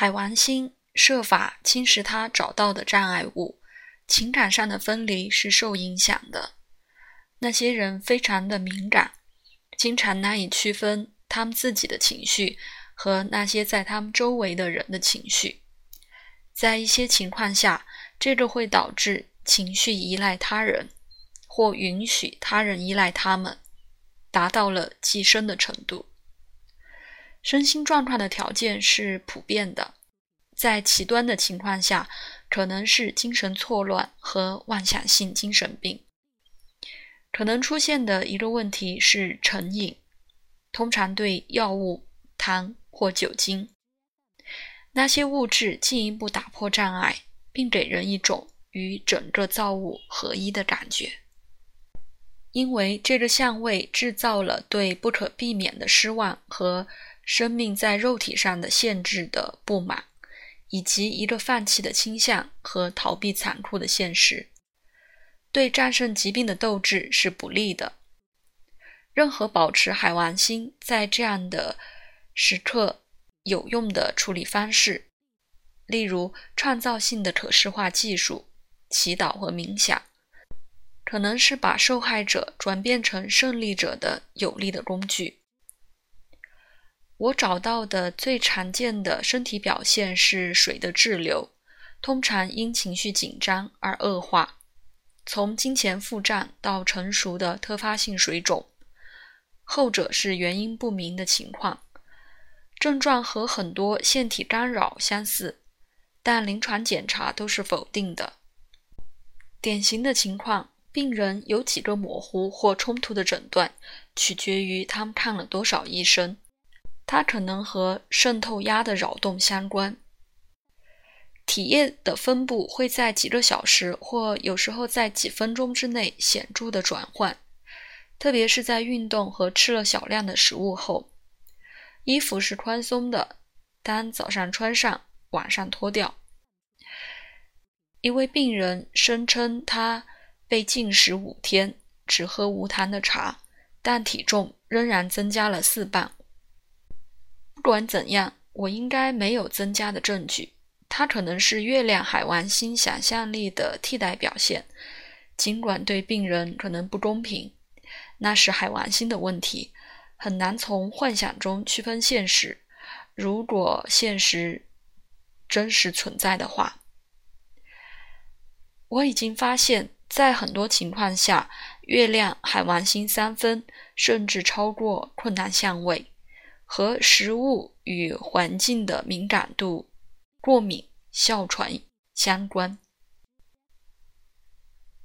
海王星设法侵蚀他找到的障碍物，情感上的分离是受影响的。那些人非常的敏感，经常难以区分他们自己的情绪和那些在他们周围的人的情绪。在一些情况下，这个会导致情绪依赖他人，或允许他人依赖他们，达到了寄生的程度。身心状况的条件是普遍的，在极端的情况下，可能是精神错乱和妄想性精神病。可能出现的一个问题是成瘾，通常对药物、糖或酒精。那些物质进一步打破障碍，并给人一种与整个造物合一的感觉。因为这个相位制造了对不可避免的失望和生命在肉体上的限制的不满，以及一个放弃的倾向和逃避残酷的现实。对战胜疾病的斗志是不利的。任何保持海王星在这样的时刻有用的处理方式，例如创造性的可视化技术、祈祷和冥想，可能是把受害者转变成胜利者的有力的工具。我找到的最常见的身体表现是水的滞留，通常因情绪紧张而恶化。从金钱负债到成熟的特发性水肿，后者是原因不明的情况，症状和很多腺体干扰相似，但临床检查都是否定的。典型的情况，病人有几个模糊或冲突的诊断，取决于他们看了多少医生。它可能和渗透压的扰动相关。体液的分布会在几个小时或有时候在几分钟之内显著的转换，特别是在运动和吃了小量的食物后。衣服是宽松的，当早上穿上，晚上脱掉。一位病人声称他被禁食五天，只喝无糖的茶，但体重仍然增加了四磅。不管怎样，我应该没有增加的证据。它可能是月亮海王星想象力的替代表现，尽管对病人可能不公平，那是海王星的问题，很难从幻想中区分现实。如果现实真实存在的话，我已经发现，在很多情况下，月亮海王星三分甚至超过困难相位，和食物与环境的敏感度。过敏、哮喘相关。